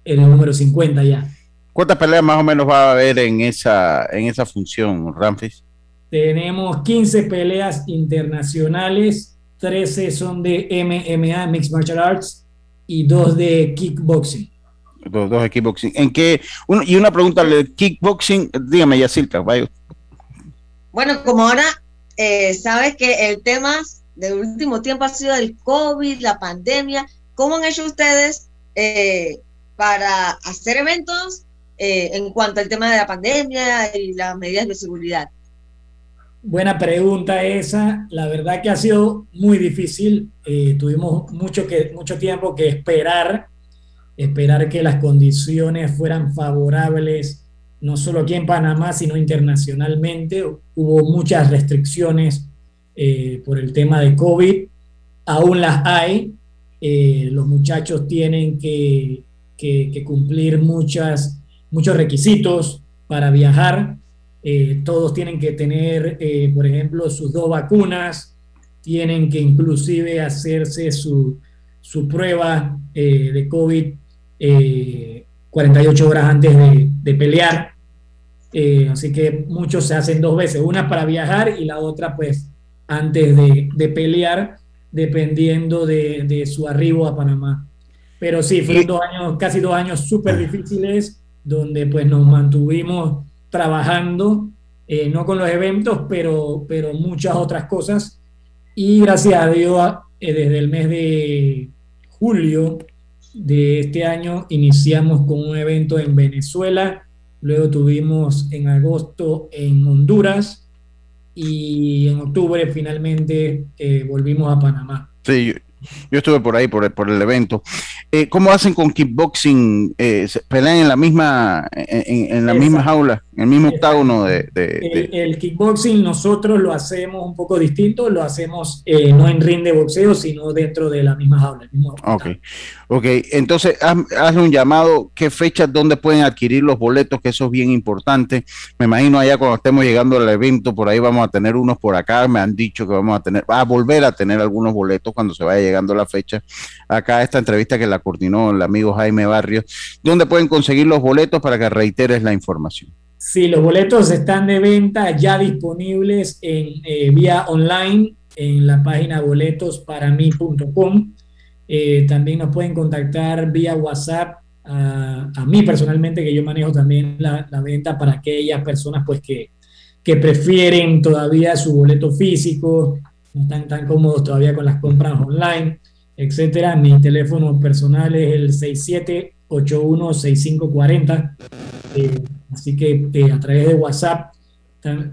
el número 50 ya. ¿Cuántas peleas más o menos va a haber en esa, en esa función, Ramfis? Tenemos 15 peleas internacionales, 13 son de MMA, Mixed Martial Arts, y 2 de kickboxing los dos kickboxing. ¿En qué? y una pregunta de kickboxing, dígame, Yacirca, vaya. Bueno, como ahora eh, sabes que el tema del último tiempo ha sido el COVID, la pandemia, ¿cómo han hecho ustedes eh, para hacer eventos eh, en cuanto al tema de la pandemia y las medidas de seguridad? Buena pregunta esa. La verdad que ha sido muy difícil. tuvimos mucho, que, mucho tiempo que esperar esperar que las condiciones fueran favorables, no solo aquí en Panamá, sino internacionalmente. Hubo muchas restricciones eh, por el tema de COVID, aún las hay. Eh, los muchachos tienen que, cumplir muchas, muchos requisitos para viajar. Eh, todos tienen que tener, por ejemplo, sus dos vacunas, tienen que inclusive hacerse su, su prueba de COVID 48 eh, horas antes de, pelear. Eh, así que muchos se hacen dos veces, una para viajar y la otra pues antes de, pelear, dependiendo de, su arribo a Panamá. Pero sí, fueron dos años, casi dos años súper difíciles, donde pues nos mantuvimos trabajando, eh, no con los eventos, pero, pero muchas otras cosas. Y gracias a Dios, desde el mes de julio de este año iniciamos con un evento en Venezuela, luego tuvimos en agosto en Honduras y en octubre finalmente eh, volvimos a Panamá. Sí, yo, estuve por ahí por el, por el evento. Eh, ¿Cómo hacen con kickboxing? Eh, ¿Pelean en la misma, en, la misma jaula, en el mismo octágono de, El, kickboxing nosotros lo hacemos un poco distinto, lo hacemos eh, no en ring de boxeo, sino dentro de la misma jaula. ok, ok. Entonces, hazle un llamado, ¿qué fechas, dónde pueden adquirir los boletos? Que eso es bien importante. Me imagino allá cuando estemos llegando al evento, por ahí vamos a tener unos por acá, me han dicho que vamos a tener, va a volver a tener algunos boletos cuando se vaya llegando la fecha. Acá esta entrevista que la coordinó el amigo Jaime Barrios, ¿dónde pueden conseguir los boletos para que reiteres la información? Sí, los boletos están de venta ya disponibles en eh, vía online en la página boletosparamí.com. Eh, también nos pueden contactar vía WhatsApp a, mí personalmente, que yo manejo también la, venta para aquellas personas pues que, que prefieren todavía su boleto físico, no están tan cómodos todavía con las compras online etcétera. Mi teléfono personal es el 67816540. Eh, así que eh, a través de WhatsApp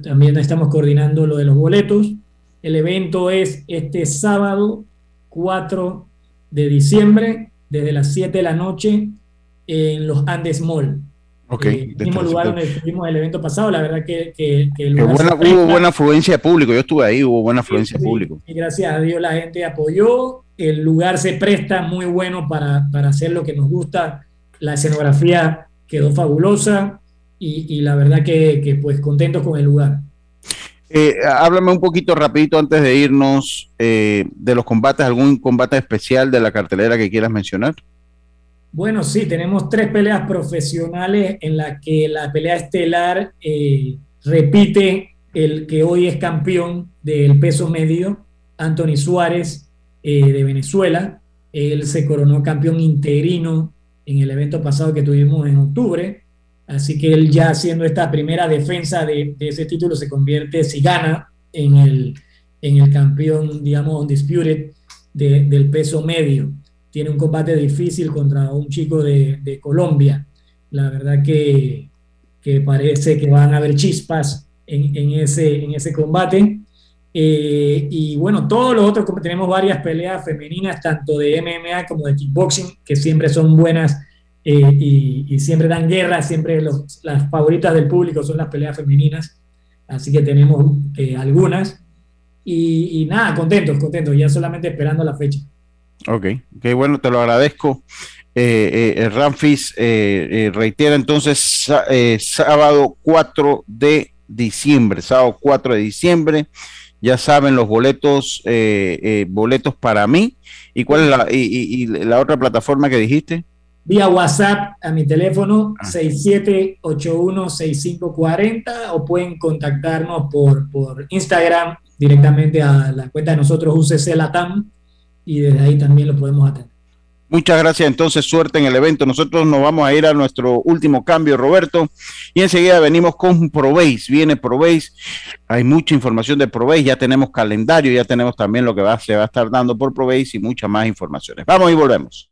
también estamos coordinando lo de los boletos. El evento es este sábado 4 de diciembre, desde las 7 de la noche, en los Andes Mall. Ok. Eh, el mismo lugar donde tuvimos el evento pasado, la verdad que, que, hubo buena afluencia de público, yo estuve ahí, hubo buena afluencia de público. Y gracias a Dios la gente apoyó, el lugar se presta muy bueno para, para hacer lo que nos gusta, la escenografía quedó fabulosa y, y la verdad que, que, pues contentos con el lugar. Eh, háblame un poquito rapidito antes de irnos eh, de los combates, algún combate especial de la cartelera que quieras mencionar. Bueno, sí, tenemos tres peleas profesionales en las que la pelea estelar eh, repite el que hoy es campeón del peso medio, Anthony Suárez eh, de Venezuela. Él se coronó campeón interino en el evento pasado que tuvimos en octubre. Así que él ya haciendo esta primera defensa de, ese título se convierte, si gana, en el, en el campeón, digamos, undisputed del peso medio tiene un combate difícil contra un chico de, Colombia. La verdad que, parece que van a haber chispas en, ese, en ese combate. Eh, y bueno, todos los otros, tenemos varias peleas femeninas, tanto de MMA como de kickboxing, que siempre son buenas eh, y, siempre dan guerra, siempre las favoritas del público son las peleas femeninas, así que tenemos eh, algunas. Y, y, nada, contentos, contentos, ya solamente esperando la fecha. Ok, ok, bueno, te lo agradezco. Eh, eh, Ramfis eh, reitera entonces sábado 4 de diciembre, sábado 4 de diciembre, ya saben los boletos, boletos para mí. ¿Y cuál es la, y, la otra plataforma que dijiste? Vía WhatsApp a mi teléfono 67816540 ah. o pueden contactarnos por, por Instagram directamente a la cuenta de nosotros UCC Latam y desde ahí también lo podemos atender. Muchas gracias, entonces suerte en el evento. Nosotros nos vamos a ir a nuestro último cambio, Roberto, y enseguida venimos con Probase. Viene Probase, hay mucha información de Probase, ya tenemos calendario, ya tenemos también lo que va, se va a estar dando por Probase y muchas más informaciones. Vamos y volvemos.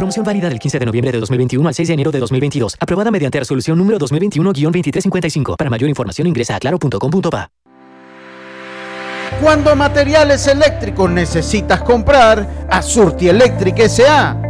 Promoción válida del 15 de noviembre de 2021 al 6 de enero de 2022. Aprobada mediante resolución número 2021-2355. Para mayor información ingresa a claro.com.pa. Cuando materiales eléctricos necesitas comprar, a Surti Electric S.A.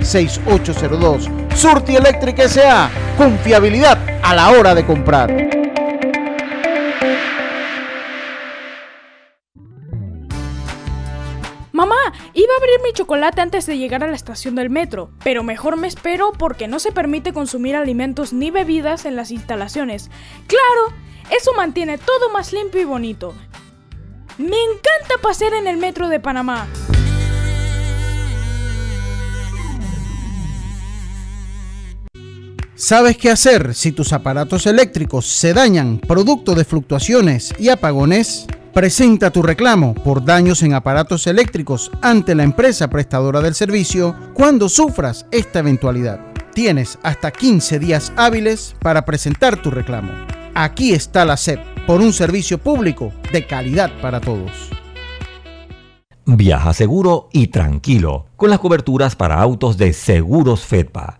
6492-6802. Surti Electric S.A. Confiabilidad a la hora de comprar. Mamá, iba a abrir mi chocolate antes de llegar a la estación del metro, pero mejor me espero porque no se permite consumir alimentos ni bebidas en las instalaciones. Claro, eso mantiene todo más limpio y bonito. Me encanta pasear en el metro de Panamá. ¿Sabes qué hacer si tus aparatos eléctricos se dañan producto de fluctuaciones y apagones? Presenta tu reclamo por daños en aparatos eléctricos ante la empresa prestadora del servicio cuando sufras esta eventualidad. Tienes hasta 15 días hábiles para presentar tu reclamo. Aquí está la SEP por un servicio público de calidad para todos. Viaja seguro y tranquilo con las coberturas para autos de Seguros Fedpa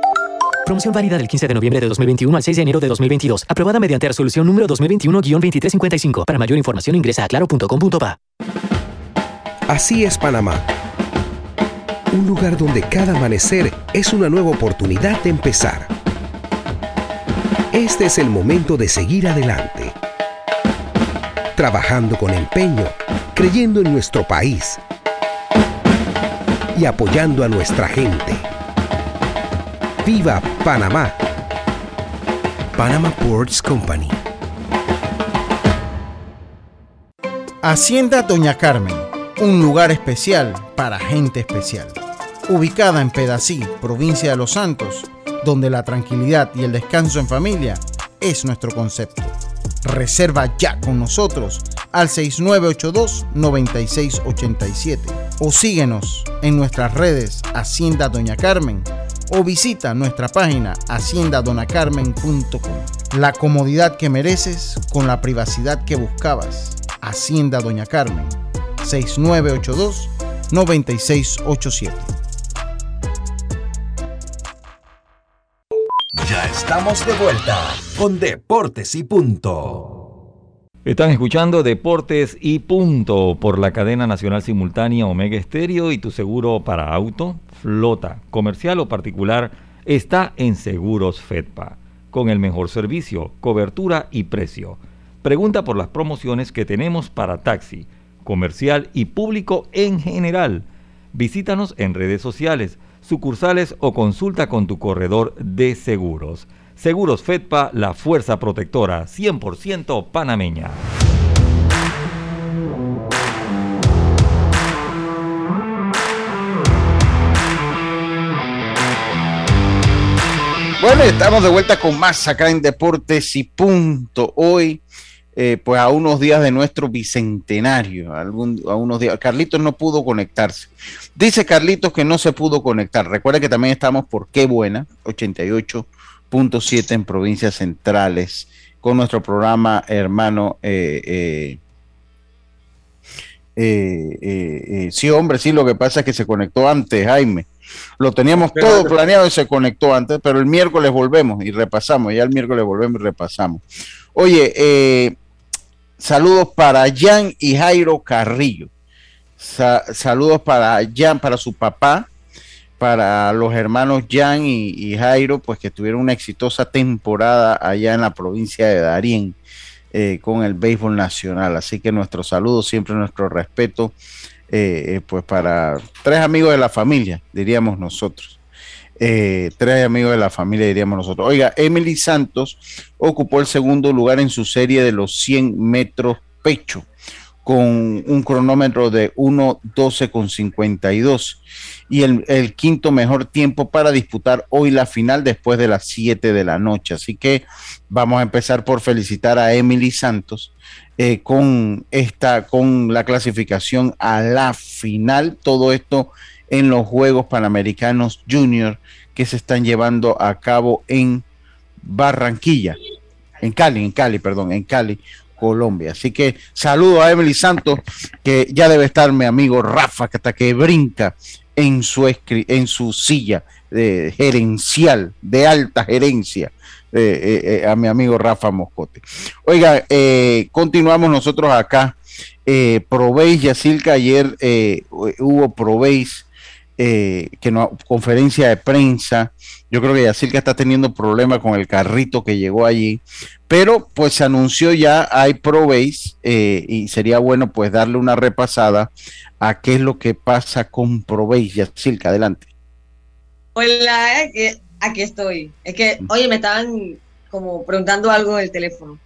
Promoción válida del 15 de noviembre de 2021 al 6 de enero de 2022. Aprobada mediante resolución número 2021-2355. Para mayor información ingresa a claro.com.pa. Así es Panamá. Un lugar donde cada amanecer es una nueva oportunidad de empezar. Este es el momento de seguir adelante. Trabajando con empeño, creyendo en nuestro país y apoyando a nuestra gente. ¡Viva Panamá! Panama Ports Company. Hacienda Doña Carmen, un lugar especial para gente especial. Ubicada en Pedací, provincia de Los Santos, donde la tranquilidad y el descanso en familia es nuestro concepto. Reserva ya con nosotros al 6982-9687 o síguenos en nuestras redes Hacienda Doña Carmen o visita nuestra página haciendadonacarmen.com. La comodidad que mereces con la privacidad que buscabas. Hacienda Doña Carmen, 6982-9687. Ya estamos de vuelta con Deportes y Punto. Están escuchando Deportes y Punto por la cadena nacional simultánea Omega Estéreo y tu seguro para auto, flota, comercial o particular está en Seguros Fedpa, con el mejor servicio, cobertura y precio. Pregunta por las promociones que tenemos para taxi, comercial y público en general. Visítanos en redes sociales, sucursales o consulta con tu corredor de seguros. Seguros Fedpa, la fuerza protectora 100% panameña. Bueno, estamos de vuelta con más acá en Deportes y Punto. Hoy, eh, pues a unos días de nuestro bicentenario, a, unos días. Carlitos no pudo conectarse. Dice Carlitos que no se pudo conectar. Recuerda que también estamos por Qué Buena, 88.7 en provincias centrales, con nuestro programa hermano. Eh, eh, sí, hombre, sí, lo que pasa es que se conectó antes, Jaime. Lo teníamos todo planeado y se conectó antes, pero el miércoles volvemos y repasamos. Ya el miércoles volvemos y repasamos. Oye, eh, saludos para Jan y Jairo Carrillo. saludos para Jan, para su papá, para los hermanos Jan y, Jairo, pues que tuvieron una exitosa temporada allá en la provincia de Darién eh, con el béisbol nacional. Así que nuestro saludo, siempre nuestro respeto eh, eh, pues para tres amigos de la familia, diríamos nosotros. Eh, tres amigos de la familia, diríamos nosotros. Oiga, Emily Santos ocupó el segundo lugar en su serie de los 100 metros pecho, con un cronómetro de 1.12.52 y el, el, quinto mejor tiempo para disputar hoy la final después de las 7 de la noche. Así que vamos a empezar por felicitar a Emily Santos eh, con esta, con la clasificación a la final. Todo esto en los Juegos Panamericanos Junior que se están llevando a cabo en Barranquilla, en Cali, en Cali, perdón, en Cali, Colombia. Así que saludo a Emily Santos, que ya debe estar mi amigo Rafa, que hasta que brinca en su, en su silla gerencial, de alta gerencia. Eh, eh, a mi amigo Rafa Moscote. Oiga, eh, continuamos nosotros acá. Eh, Probéis, Yacilca, ayer hubo Probéis, que no, conferencia de prensa. Yo creo que Yacilca está teniendo problemas con el carrito que llegó allí, pero pues se anunció ya, hay Probéis, y sería bueno pues darle una repasada a qué es lo que pasa con Probéis. Yacilca, adelante. Hola, aquí estoy. Es que, oye, me estaban como preguntando algo en el teléfono.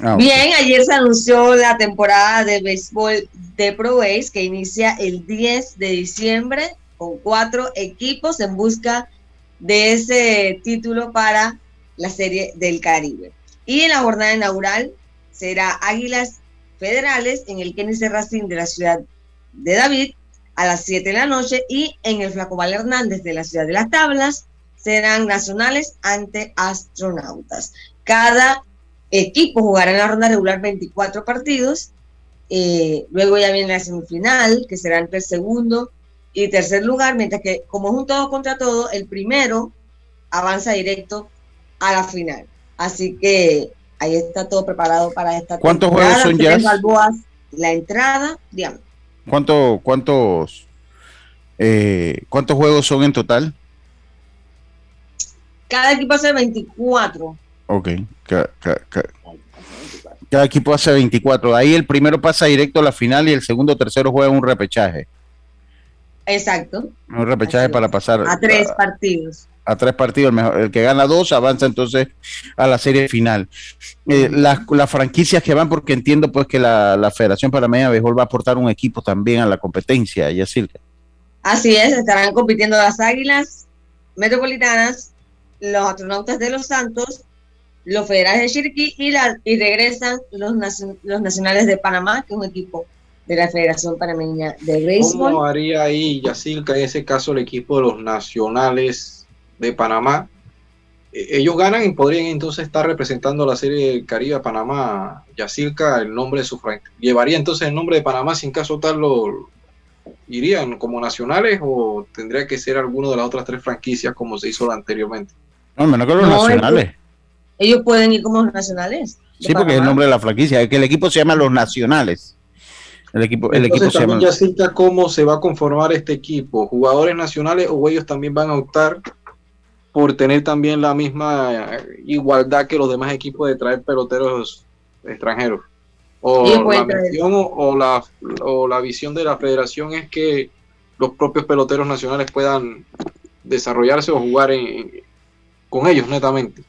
Ah, Bien, ayer se anunció la temporada de béisbol de Pro Base que inicia el 10 de diciembre con cuatro equipos en busca de ese título para la Serie del Caribe. Y en la jornada inaugural será Águilas Federales en el Kennedy Racing de la ciudad de David a las 7 de la noche y en el Flacobal Hernández de la ciudad de Las Tablas serán nacionales ante astronautas. Cada equipo jugará en la ronda regular 24 partidos. Eh, luego ya viene la semifinal, que será entre el segundo y tercer lugar, mientras que como es un todo contra todo, el primero avanza directo a la final. Así que ahí está todo preparado para esta ¿Cuántos juegos son ya? la entrada, digamos. ¿Cuánto, cuántos, eh, ¿Cuántos juegos son en total? Cada equipo hace 24. Ok. Cada, equipo hace 24. Ahí el primero pasa directo a la final y el segundo o tercero juega un repechaje. Exacto. Un repechaje para pasar. A tres partidos. A tres partidos. El, mejor, el, que gana dos avanza entonces a la serie final. Eh, las, las, franquicias que van, porque entiendo pues que la, la Federación Panameña de Béisbol va a aportar un equipo también a la competencia. Así es, estarán compitiendo las Águilas Metropolitanas, los astronautas de los Santos, los federales de Chiriquí y, la, y regresan los, los nacionales de Panamá, que es un equipo de la Federación Panameña de Béisbol. ¿Cómo haría ahí, Yacilca, en ese caso el equipo de los nacionales de Panamá? E, ellos ganan y podrían entonces estar representando la Serie del Caribe a Panamá, Yacilca, el nombre de su franquicia. ¿Llevaría entonces el nombre de Panamá sin caso tal lo irían como nacionales o tendría que ser alguno de las otras tres franquicias como se hizo anteriormente? No, menos que los nacionales. Ellos, pueden ir como nacionales. Sí, porque es el nombre de la franquicia. Es que el equipo se llama Los Nacionales. El equipo, el equipo se llama... ya cita cómo se va a conformar este equipo. ¿Jugadores nacionales o ellos también van a optar por tener también la misma igualdad que los demás equipos de traer peloteros extranjeros? O la, o, la, o la visión de la federación es que los propios peloteros nacionales puedan desarrollarse o jugar en, con ellos netamente.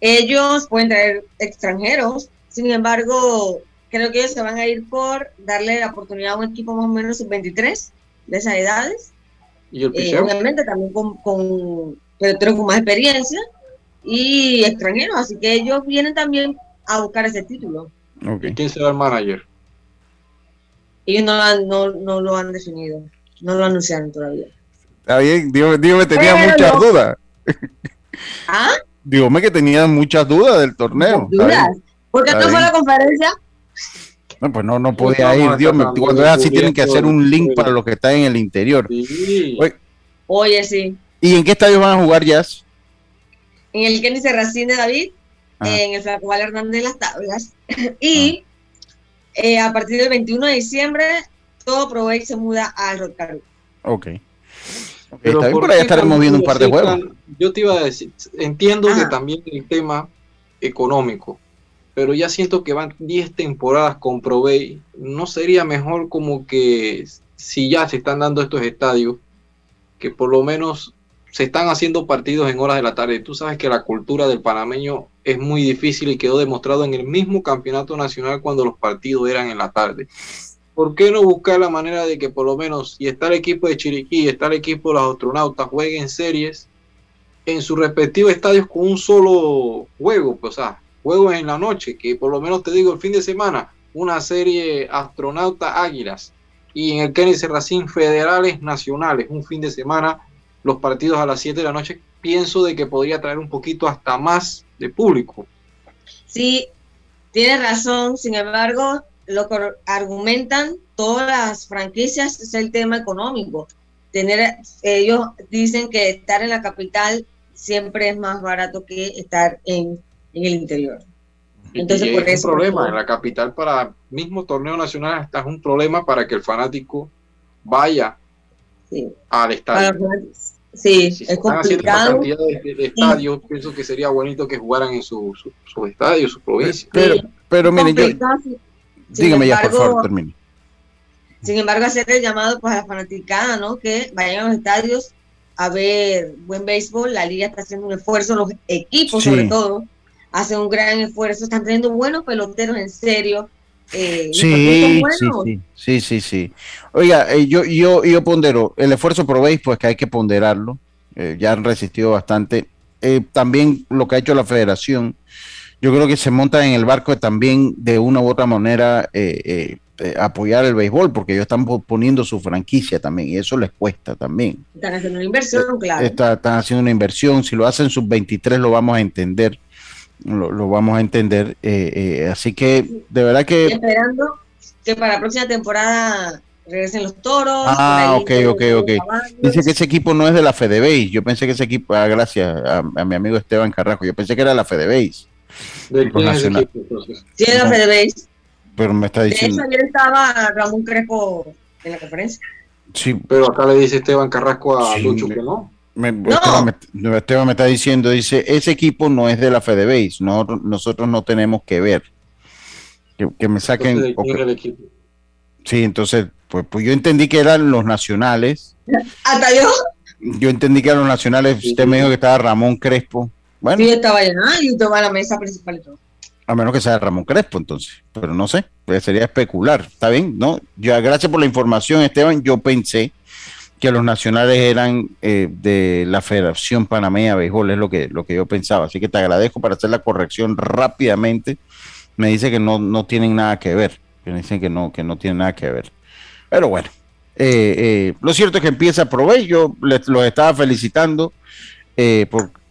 Ellos pueden traer extranjeros, sin embargo, creo que ellos se van a ir por darle la oportunidad a un equipo más o menos 23 de esas edades. ¿Y el eh, obviamente también con, con con más experiencia y extranjeros, así que ellos vienen también a buscar ese título. ¿Y quién será el manager? Ellos no, no, no lo han definido, no lo anunciaron todavía. Está bien, digo, me tenía muchas dudas. ¿Ah? Dígame que tenía muchas dudas del torneo. ¿Dudas? ¿Por qué no fue la conferencia? No, pues no, no podía ir. Dios me, cuando es así tienen que hacer un link para los que están en el interior. Oye, sí. ¿Y en qué estadio van a jugar Jazz? En el Kenny Serracín de David, ah. en el Flacobal Hernández de las Tablas. y ah. eh, a partir del 21 de diciembre, todo Provey se muda al Rock Ok. Pero por ahí estaremos viendo un par de juegos. Yo te iba a decir, entiendo que también el tema económico, pero ya siento que van 10 temporadas con Provey. ¿No sería mejor como que si ya se están dando estos estadios, que por lo menos se están haciendo partidos en horas de la tarde. Tú sabes que la cultura del panameño es muy difícil y quedó demostrado en el mismo campeonato nacional cuando los partidos eran en la tarde. ¿Por qué no buscar la manera de que por lo menos si está el equipo de Chiriquí y está el equipo de los astronautas jueguen series en sus respectivos estadios con un solo juego? Pues, o sea, juegos en la noche, que por lo menos te digo el fin de semana, una serie astronauta águilas y en el Kenny Serracín federales nacionales, un fin de semana los partidos a las 7 de la noche, pienso de que podría traer un poquito hasta más de público. Sí, tiene razón, sin embargo, lo que argumentan todas las franquicias es el tema económico. Tener, ellos dicen que estar en la capital siempre es más barato que estar en, en el interior. Entonces, por es un problema en la capital para mismo torneo nacional hasta es un problema para que el fanático vaya al estadio. Sí, es complicado. de, estadios, pienso que sería bonito que jugaran en su, su, su estadio, su provincia. Pero, pero mire, yo, dígame ya, por favor, termine. Sin embargo, hacer el llamado pues, a la fanaticada, ¿no? Que vayan a los estadios a ver buen béisbol. La liga está haciendo un esfuerzo, los equipos sobre todo hacen un gran esfuerzo, están teniendo buenos peloteros en serio eh, sí, sí, sí, sí, Oiga, eh, yo, yo, yo pondero, el esfuerzo por pues que hay que ponderarlo, eh, ya han resistido bastante. también lo que ha hecho la federación, yo creo que se monta en el barco también de una u otra manera apoyar el béisbol, porque ellos están poniendo su franquicia también, y eso les cuesta también. Están haciendo una inversión, claro. están haciendo una inversión, si lo hacen sub 23 lo vamos a entender lo, vamos a entender. Eh, eh, así que de verdad que... Esperando que para la próxima temporada regresen los toros. Ah, ok, ok, ok. Dice que ese equipo no es de la FedeBase. Yo pensé que ese equipo, ah, gracias a, mi amigo Esteban Carrajo, yo pensé que era la FedeBase. ¿De quién es equipo, Sí, es la FedeBase. Pero me está diciendo. De hecho, ayer estaba Ramón Crespo en la conferencia. Sí. Pero acá le dice Esteban Carrasco a Lucho que no. Me, Esteban, me, está diciendo, dice, ese equipo no es de la FedeBase, no, nosotros no tenemos que ver. Que, me saquen... Sí, entonces, pues, pues yo entendí que eran los nacionales. ¿Hasta yo? Yo entendí que eran los nacionales, usted me dijo que estaba Ramón Crespo. Bueno. Sí, estaba allá, y tomaba la mesa principal y todo. A menos que sea Ramón Crespo, entonces. Pero no sé, pues sería especular. Está bien, ¿no? Ya, gracias por la información, Esteban. Yo pensé que los nacionales eran eh, de la Federación Panameña de Béisbol, es lo que, lo que yo pensaba. Así que te agradezco para hacer la corrección rápidamente. Me dice que no, no tienen nada que ver, me dicen que no, que no tienen nada que ver. Pero bueno, eh, eh, lo cierto es que empieza a proveer, yo les, los estaba felicitando,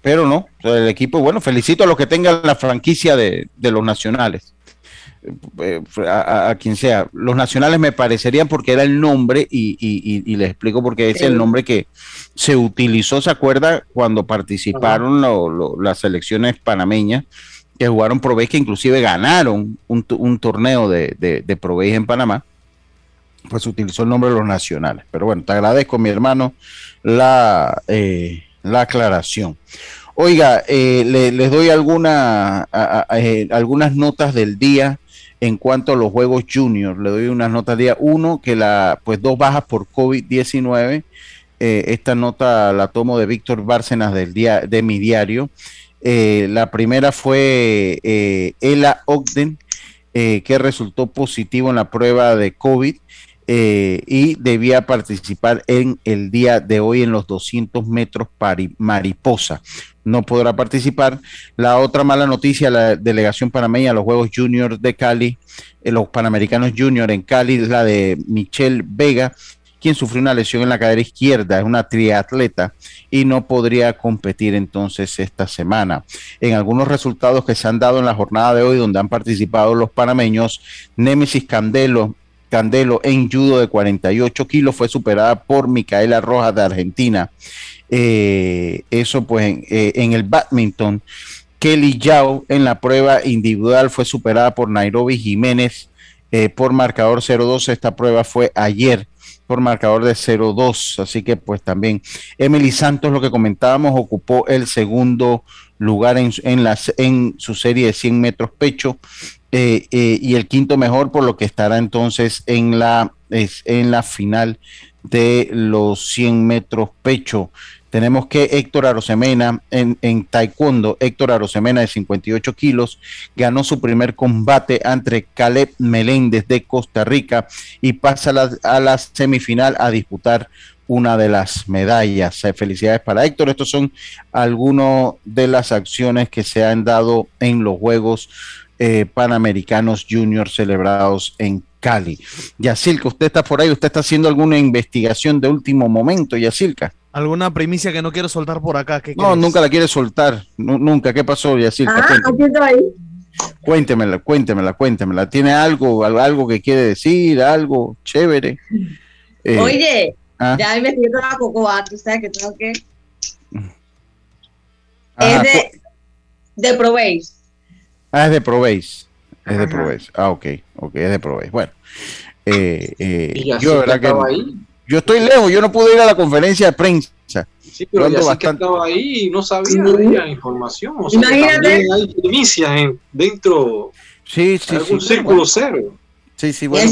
pero no, el equipo, bueno, felicito a los que tengan la franquicia de, de los nacionales. Eh, a, quien sea. Los nacionales me parecerían porque era el nombre y, y, les explico porque es el nombre que se utilizó, ¿se acuerda? Cuando participaron las selecciones panameñas que jugaron Pro que inclusive ganaron un, torneo de, de, de en Panamá, pues se utilizó el nombre de los nacionales. Pero bueno, te agradezco, mi hermano, la, eh, la aclaración. Oiga, eh, les doy alguna, algunas notas del día en cuanto a los Juegos Junior. Le doy unas notas día. Uno, que la, pues dos bajas por COVID-19. Eh, esta nota la tomo de Víctor Bárcenas del día, de mi diario. Eh, la primera fue eh, Ela Ogden, que resultó positivo en la prueba de COVID. Y debía participar en el día de hoy en los 200 metros mariposa no podrá participar. La otra mala noticia, la delegación panameña, los Juegos Junior de Cali, eh, los Panamericanos Junior en Cali, la de Michelle Vega, quien sufrió una lesión en la cadera izquierda, es una triatleta y no podría competir entonces esta semana. En algunos resultados que se han dado en la jornada de hoy, donde han participado los panameños, Némesis Candelo, Candelo en judo de 48 kilos fue superada por Micaela Rojas de Argentina eh, eso pues eh, en, el badminton. Kelly Yao en la prueba individual fue superada por Nairobi Jiménez eh, por marcador 0-2. Esta prueba fue ayer por marcador de 0-2. Así que pues también Emily Santos, lo que comentábamos, ocupó el segundo lugar en, en, en su serie de 100 metros pecho. Y el quinto mejor por lo que estará entonces en la, en la final de los 100 metros pecho tenemos que Héctor Arosemena en, en, taekwondo, Héctor Arosemena de 58 kilos, ganó su primer combate ante Caleb Meléndez de Costa Rica y pasa a la, a la semifinal a disputar una de las medallas. Eh, felicidades para Héctor. Estos son algunas de las acciones que se han dado en los Juegos eh, Panamericanos Junior celebrados en Cali. Yacilca, usted está por ahí, usted está haciendo alguna investigación de último momento, Yacilca. ¿Alguna primicia que no quiero soltar por acá? no, nunca la quiere soltar, nunca. ¿Qué pasó, Yacilca? Ah, cuéntemela, cuéntemela, cuéntemela. ¿Tiene algo, algo que quiere decir, algo chévere? Eh, Oye, Ah. Ya investigué toda la cocoa, tú sabes que tengo que. es de, de Probéis. Ah, es de Probéis. Es de Probéis. Ah, ok, ok, es de Probéis. Bueno, eh, eh, yo, verdad que. Ahí? Yo estoy lejos, yo no pude ir a la conferencia de prensa. Sí, pero ya bastante... que estaba ahí y no sabía de la información. O sea, Imagínate. hay primicias en, dentro sí, sí, de algún círculo cero. Sí, sí, bueno,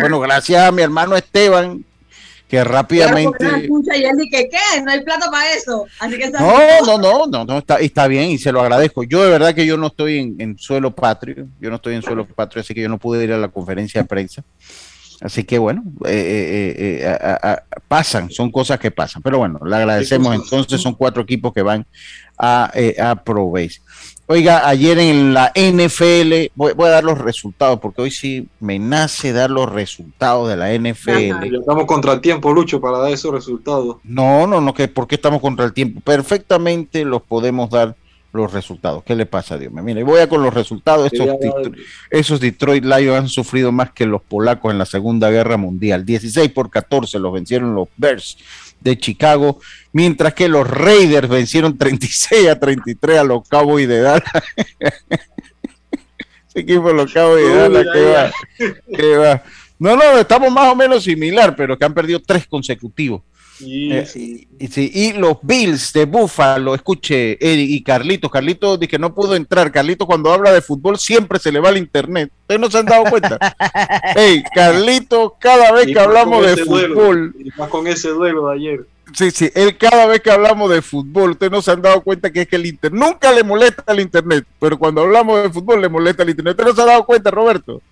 bueno, gracias a mi hermano Esteban, que rápidamente. No hay plata para eso. no, no, no, no, está, está bien y se lo agradezco. Yo de verdad que yo no estoy en, suelo patrio, yo no estoy en suelo patrio, así que yo no pude ir a la conferencia de prensa. Así que bueno, eh, eh, eh, pasan, son cosas que pasan. Pero bueno, le agradecemos. Entonces son cuatro equipos que van a, a. Oiga, ayer en la NFL, voy, a dar los resultados, porque hoy sí me nace dar los resultados de la NFL. estamos contra el tiempo, Lucho, para dar esos resultados. No, no, no, que ¿por qué estamos contra el tiempo? Perfectamente los podemos dar los resultados. ¿Qué le pasa a Dios? Mire, voy a con los resultados. Esos, esos, Detroit Lions han sufrido más que los polacos en la Segunda Guerra Mundial. 16 por 14 los vencieron los Bears de Chicago, mientras que los Raiders vencieron 36 a 33 a los Cowboys de Dallas. Ese equipo los Cowboys de Dallas, ¿qué va? va? No, no, estamos más o menos similar, pero que han perdido tres consecutivos. Eh, y, los Bills de Buffalo, escuche, Eric y Carlitos, Carlitos dice que no pudo entrar. Carlitos cuando habla de fútbol siempre se le va al internet. Ustedes no se han dado cuenta. hey, Carlitos, cada vez que hablamos de fútbol. y más con ese duelo de ayer. Sí, sí, él cada vez que hablamos de fútbol, ustedes no se han dado cuenta que es que el internet nunca le molesta al internet, pero cuando hablamos de fútbol le molesta al internet. ¿Ustedes no se han dado cuenta, Roberto?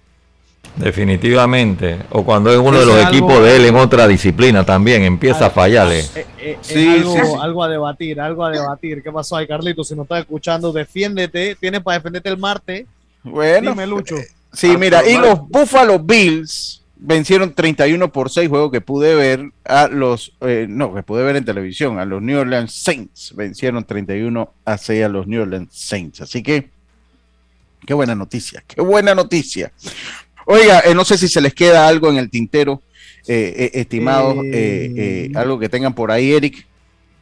Definitivamente. O cuando es uno de los equipos de él en otra disciplina también, empieza a fallarle. Eh, eh, sí, algo, algo, a debatir, algo a debatir. ¿Qué pasó ahí, Carlito? Si no estás escuchando, defiéndete. Tienes para defenderte el martes. Bueno. Dime, Lucho. Sí, mira, y los Buffalo Bills vencieron 31 por 6 juegos que pude ver a los, eh, no, que pude ver en televisión, a los New Orleans Saints. Vencieron 31 a 6 a los New Orleans Saints. Así que, qué buena noticia, qué buena noticia. Oiga, eh, no sé si se les queda algo en el tintero, eh, eh estimados, algo que tengan por ahí, Eric.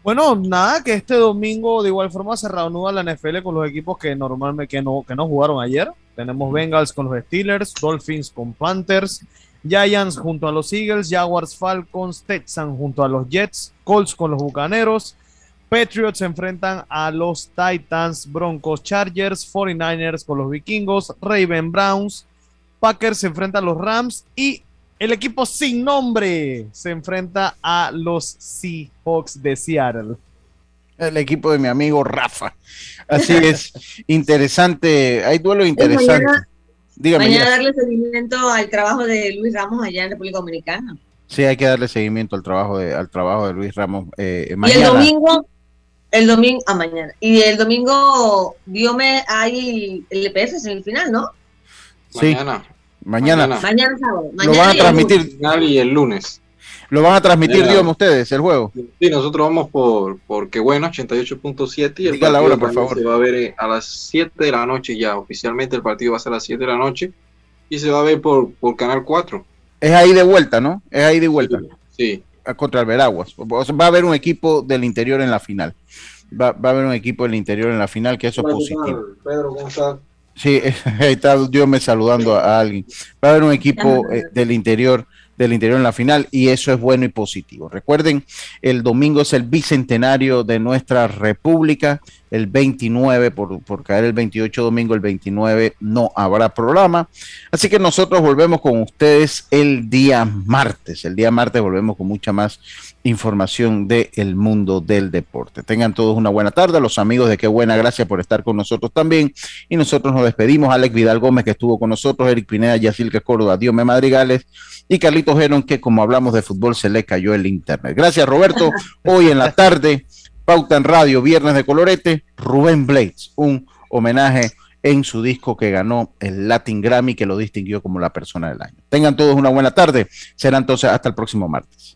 Bueno, nada, que este domingo de igual forma se reanuda la NFL con los equipos que normalmente que no, que no jugaron ayer. Tenemos Bengals con los Steelers, Dolphins con Panthers, Giants junto a los Eagles, Jaguars, Falcons, Texans junto a los Jets, Colts con los Bucaneros, Patriots se enfrentan a los Titans, Broncos, Chargers, 49ers con los Vikingos, Raven Browns, Packers se enfrenta a los Rams y el equipo sin nombre se enfrenta a los Seahawks de Seattle. El equipo de mi amigo Rafa. Así es, interesante. Hay duelo interesante. Mañana, darle seguimiento al trabajo de Luis Ramos allá en República Dominicana. Sí, hay que darle seguimiento al trabajo de, al trabajo de Luis Ramos. Eh, y el domingo, el domingo, a ah, mañana. Y el domingo, Diome, hay el EPF en el final, ¿no? Mañana. Mañana. Mañana, sábado. lo van a transmitir. Y el lunes. ¿Lo van a transmitir, digamos, ustedes, el juego? Sí, nosotros vamos por, porque bueno, 88.7 y el la hora, por favor. se va a ver eh, a las 7 de la noche ya. Oficialmente el partido va a ser a las 7 de la noche y se va a ver por, por Canal 4. Es ahí de vuelta, ¿no? Es ahí de vuelta. Sí. Contra el Veraguas. Va a haber un equipo del interior en la final. Va, va a haber un equipo del interior en la final, que eso es positivo. Pedro, ¿cómo estás? Sí, ahí está Dios me saludando a alguien. Va a haber un equipo eh, del interior del interior en la final y eso es bueno y positivo. Recuerden, el domingo es el bicentenario de nuestra república, el 29, por, por caer el 28 domingo, el 29 no habrá programa. Así que nosotros volvemos con ustedes el día martes. El día martes volvemos con mucha más información del mundo del deporte. Tengan todos una buena tarde. Los amigos de Qué Buena, gracias por estar con nosotros también. Y nosotros nos despedimos. Alex Vidal Gómez, que estuvo con nosotros, Eric Pineda, Yacilca Córdoba, Diome Madrigales y Carlitos Geron, que como hablamos de fútbol se le cayó el internet. Gracias, Roberto. Hoy en la tarde, Pauta en Radio, Viernes de Colorete, Rubén Blades, un homenaje en su disco que ganó el Latin Grammy, que lo distinguió como la persona del año. Tengan todos una buena tarde. Será entonces hasta el próximo martes.